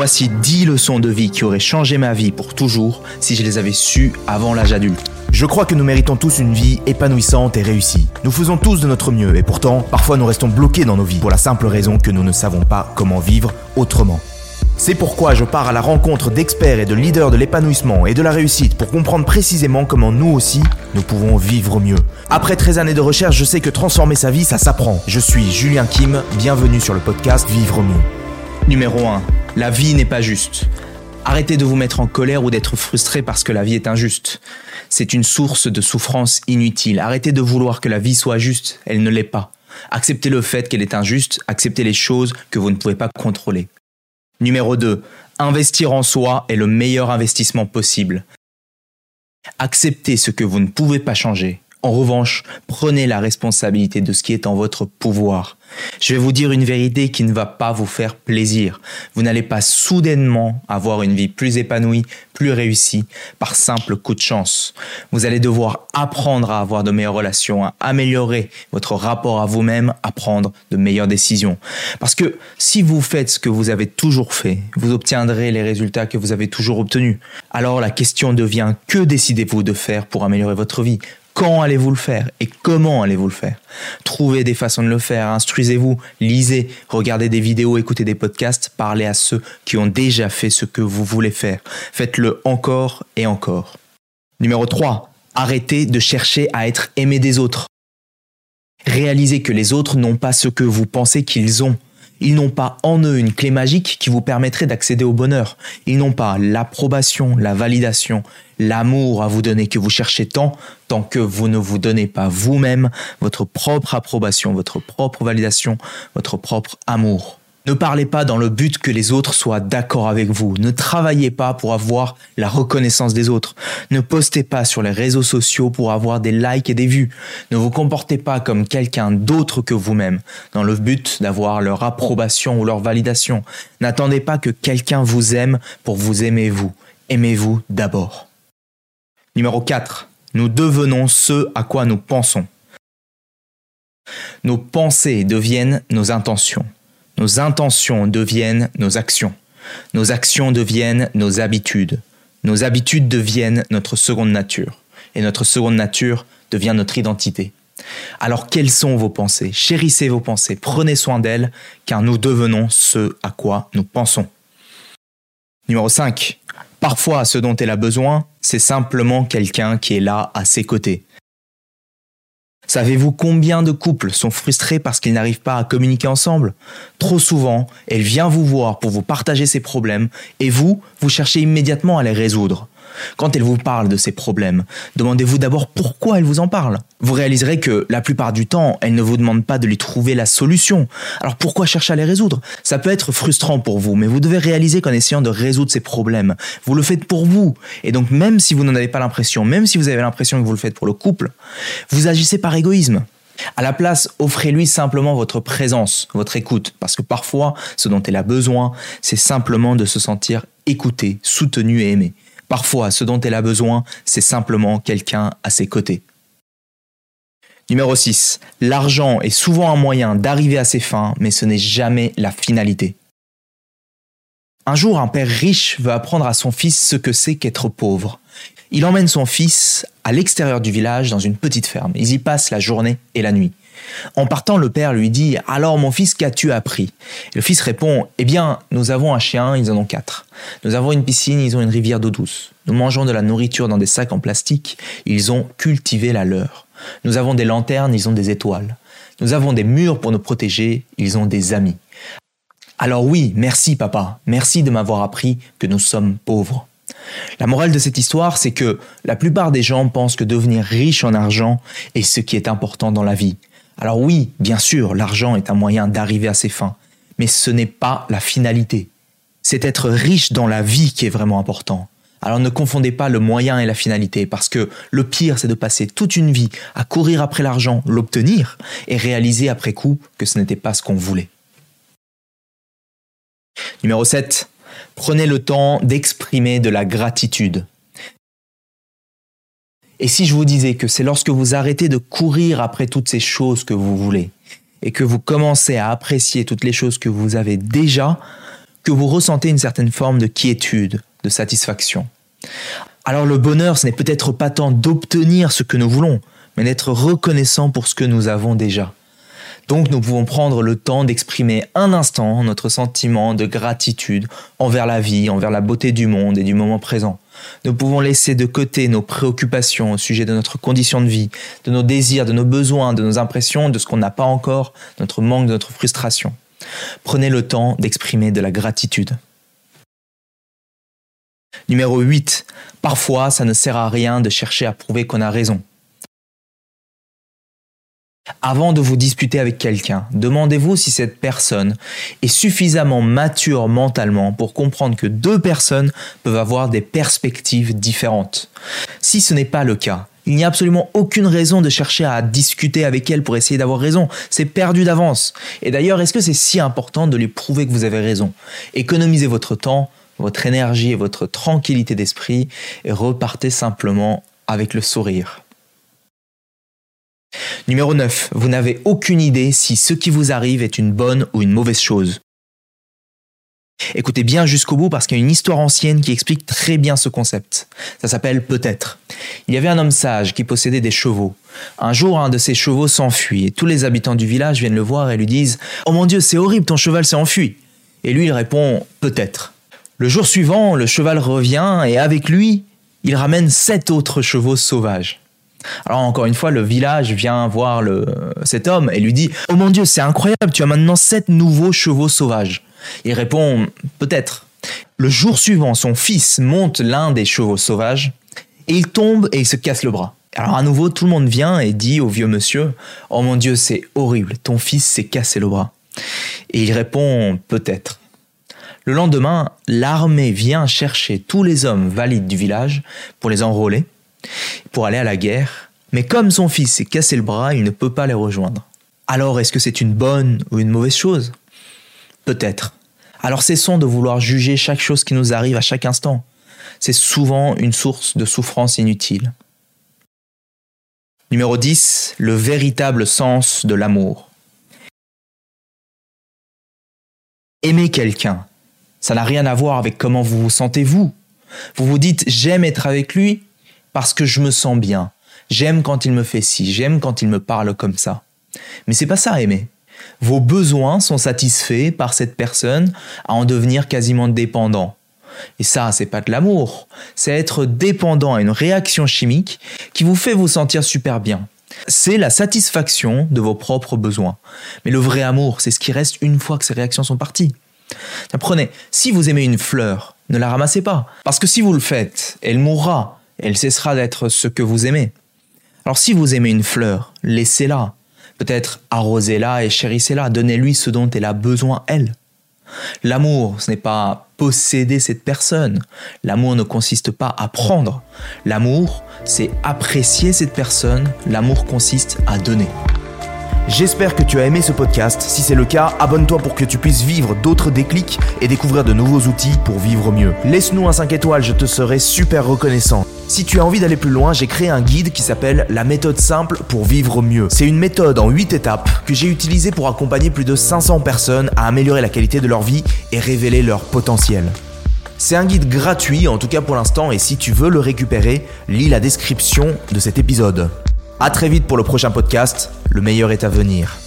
Voici 10 leçons de vie qui auraient changé ma vie pour toujours si je les avais sues avant l'âge adulte. Je crois que nous méritons tous une vie épanouissante et réussie. Nous faisons tous de notre mieux et pourtant, parfois nous restons bloqués dans nos vies pour la simple raison que nous ne savons pas comment vivre autrement. C'est pourquoi je pars à la rencontre d'experts et de leaders de l'épanouissement et de la réussite pour comprendre précisément comment nous aussi, nous pouvons vivre mieux. Après 13 années de recherche, je sais que transformer sa vie, ça s'apprend. Je suis Julien Kim, bienvenue sur le podcast Vivre mieux. Numéro 1. La vie n'est pas juste. Arrêtez de vous mettre en colère ou d'être frustré parce que la vie est injuste. C'est une source de souffrance inutile. Arrêtez de vouloir que la vie soit juste, elle ne l'est pas. Acceptez le fait qu'elle est injuste, acceptez les choses que vous ne pouvez pas contrôler. Numéro 2. Investir en soi est le meilleur investissement possible. Acceptez ce que vous ne pouvez pas changer. En revanche, prenez la responsabilité de ce qui est en votre pouvoir. Je vais vous dire une vérité qui ne va pas vous faire plaisir. Vous n'allez pas soudainement avoir une vie plus épanouie, plus réussie, par simple coup de chance. Vous allez devoir apprendre à avoir de meilleures relations, à améliorer votre rapport à vous-même, à prendre de meilleures décisions. Parce que si vous faites ce que vous avez toujours fait, vous obtiendrez les résultats que vous avez toujours obtenus. Alors la question devient que décidez-vous de faire pour améliorer votre vie? Quand allez-vous le faire et comment allez-vous le faire? Trouvez des façons de le faire, instruisez-vous, lisez, regardez des vidéos, écoutez des podcasts, parlez à ceux qui ont déjà fait ce que vous voulez faire. Faites-le encore et encore. Numéro 3. Arrêtez de chercher à être aimé des autres. Réalisez que les autres n'ont pas ce que vous pensez qu'ils ont. Ils n'ont pas en eux une clé magique qui vous permettrait d'accéder au bonheur. Ils n'ont pas l'approbation, la validation, l'amour à vous donner que vous cherchez tant, tant que vous ne vous donnez pas vous-même votre propre approbation, votre propre validation, votre propre amour. Ne parlez pas dans le but que les autres soient d'accord avec vous. Ne travaillez pas pour avoir la reconnaissance des autres. Ne postez pas sur les réseaux sociaux pour avoir des likes et des vues. Ne vous comportez pas comme quelqu'un d'autre que vous-même dans le but d'avoir leur approbation ou leur validation. N'attendez pas que quelqu'un vous aime pour vous aimer vous. Aimez-vous d'abord. Numéro 4. Nous devenons ce à quoi nous pensons. Nos pensées deviennent nos intentions. Nos intentions deviennent nos actions. Nos actions deviennent nos habitudes. Nos habitudes deviennent notre seconde nature. Et notre seconde nature devient notre identité. Alors quelles sont vos pensées? Chérissez vos pensées, prenez soin d'elles, car nous devenons ce à quoi nous pensons. Numéro 5. Parfois, ce dont elle a besoin, c'est simplement quelqu'un qui est là à ses côtés. Savez-vous combien de couples sont frustrés parce qu'ils n'arrivent pas à communiquer ensemble? Trop souvent, elle vient vous voir pour vous partager ses problèmes et vous, vous cherchez immédiatement à les résoudre. Quand elle vous parle de ses problèmes, demandez-vous d'abord pourquoi elle vous en parle. Vous réaliserez que la plupart du temps, elle ne vous demande pas de lui trouver la solution. Alors pourquoi chercher à les résoudre? Ça peut être frustrant pour vous, mais vous devez réaliser qu'en essayant de résoudre ces problèmes, vous le faites pour vous. Et donc même si vous n'en avez pas l'impression, même si vous avez l'impression que vous le faites pour le couple, vous agissez par égoïsme. À la place, offrez-lui simplement votre présence, votre écoute, parce que parfois, ce dont elle a besoin, c'est simplement de se sentir écouté, soutenu et aimé. Parfois, ce dont elle a besoin, c'est simplement quelqu'un à ses côtés. Numéro 6. L'argent est souvent un moyen d'arriver à ses fins, mais ce n'est jamais la finalité. Un jour, un père riche veut apprendre à son fils ce que c'est qu'être pauvre. Il emmène son fils à l'extérieur du village dans une petite ferme. Ils y passent la journée et la nuit. En partant, le père lui dit Alors mon fils, qu'as-tu appris? Le fils répond Eh bien, nous avons un chien, ils en ont quatre. Nous avons une piscine, ils ont une rivière d'eau douce. Nous mangeons de la nourriture dans des sacs en plastique, ils ont cultivé la leur. Nous avons des lanternes, ils ont des étoiles. Nous avons des murs pour nous protéger, ils ont des amis. Alors oui, merci papa, merci de m'avoir appris que nous sommes pauvres. La morale de cette histoire, c'est que la plupart des gens pensent que devenir riche en argent est ce qui est important dans la vie. Alors oui, bien sûr, l'argent est un moyen d'arriver à ses fins, mais ce n'est pas la finalité. C'est être riche dans la vie qui est vraiment important. Alors ne confondez pas le moyen et la finalité, parce que le pire, c'est de passer toute une vie à courir après l'argent, l'obtenir, et réaliser après coup que ce n'était pas ce qu'on voulait. Numéro 7. Prenez le temps d'exprimer de la gratitude. Et si je vous disais que c'est lorsque vous arrêtez de courir après toutes ces choses que vous voulez et que vous commencez à apprécier toutes les choses que vous avez déjà, que vous ressentez une certaine forme de quiétude, de satisfaction. Alors le bonheur, ce n'est peut-être pas tant d'obtenir ce que nous voulons, mais d'être reconnaissant pour ce que nous avons déjà. Donc nous pouvons prendre le temps d'exprimer un instant notre sentiment de gratitude envers la vie, envers la beauté du monde et du moment présent. Nous pouvons laisser de côté nos préoccupations au sujet de notre condition de vie, de nos désirs, de nos besoins, de nos impressions, de ce qu'on n'a pas encore, notre manque, de notre frustration. Prenez le temps d'exprimer de la gratitude. Numéro 8. Parfois, ça ne sert à rien de chercher à prouver qu'on a raison. Avant de vous disputer avec quelqu'un, demandez-vous si cette personne est suffisamment mature mentalement pour comprendre que deux personnes peuvent avoir des perspectives différentes. Si ce n'est pas le cas, il n'y a absolument aucune raison de chercher à discuter avec elle pour essayer d'avoir raison. C'est perdu d'avance. Et d'ailleurs, est-ce que c'est si important de lui prouver que vous avez raison? Économisez votre temps, votre énergie et votre tranquillité d'esprit et repartez simplement avec le sourire. Numéro 9. Vous n'avez aucune idée si ce qui vous arrive est une bonne ou une mauvaise chose. Écoutez bien jusqu'au bout parce qu'il y a une histoire ancienne qui explique très bien ce concept. Ça s'appelle peut-être. Il y avait un homme sage qui possédait des chevaux. Un jour, un de ses chevaux s'enfuit et tous les habitants du village viennent le voir et lui disent Oh mon Dieu, c'est horrible, ton cheval s'est enfui. Et lui, il répond Peut-être. Le jour suivant, le cheval revient et avec lui, il ramène sept autres chevaux sauvages. Alors encore une fois, le village vient voir cet homme et lui dit ⁇ Oh mon Dieu, c'est incroyable, tu as maintenant sept nouveaux chevaux sauvages ⁇ Il répond ⁇ Peut-être ⁇ Le jour suivant, son fils monte l'un des chevaux sauvages et il tombe et il se casse le bras. Alors à nouveau, tout le monde vient et dit au vieux monsieur ⁇ Oh mon Dieu, c'est horrible, ton fils s'est cassé le bras ⁇ Et il répond ⁇ Peut-être ⁇ Le lendemain, l'armée vient chercher tous les hommes valides du village pour les enrôler pour aller à la guerre, mais comme son fils s'est cassé le bras, il ne peut pas les rejoindre. Alors est-ce que c'est une bonne ou une mauvaise chose? Peut-être. Alors cessons de vouloir juger chaque chose qui nous arrive à chaque instant. C'est souvent une source de souffrance inutile. Numéro 10. Le véritable sens de l'amour. Aimer quelqu'un, ça n'a rien à voir avec comment vous vous sentez vous. Vous vous dites j'aime être avec lui, parce que je me sens bien. J'aime quand il me fait ci, j'aime quand il me parle comme ça. Mais c'est pas ça aimer. Vos besoins sont satisfaits par cette personne à en devenir quasiment dépendant. Et ça, c'est pas de l'amour, c'est être dépendant à une réaction chimique qui vous fait vous sentir super bien. C'est la satisfaction de vos propres besoins. Mais le vrai amour, c'est ce qui reste une fois que ces réactions sont parties. Prenez, si vous aimez une fleur, ne la ramassez pas. Parce que si vous le faites, elle mourra elle cessera d'être ce que vous aimez. Alors si vous aimez une fleur, laissez-la. Peut-être arrosez-la et chérissez-la. Donnez-lui ce dont elle a besoin, elle. L'amour, ce n'est pas posséder cette personne. L'amour ne consiste pas à prendre. L'amour, c'est apprécier cette personne. L'amour consiste à donner. J'espère que tu as aimé ce podcast. Si c'est le cas, abonne-toi pour que tu puisses vivre d'autres déclics et découvrir de nouveaux outils pour vivre mieux. Laisse-nous un 5 étoiles, je te serai super reconnaissant. Si tu as envie d'aller plus loin, j'ai créé un guide qui s'appelle La méthode simple pour vivre mieux. C'est une méthode en 8 étapes que j'ai utilisée pour accompagner plus de 500 personnes à améliorer la qualité de leur vie et révéler leur potentiel. C'est un guide gratuit, en tout cas pour l'instant, et si tu veux le récupérer, lis la description de cet épisode. A très vite pour le prochain podcast, le meilleur est à venir.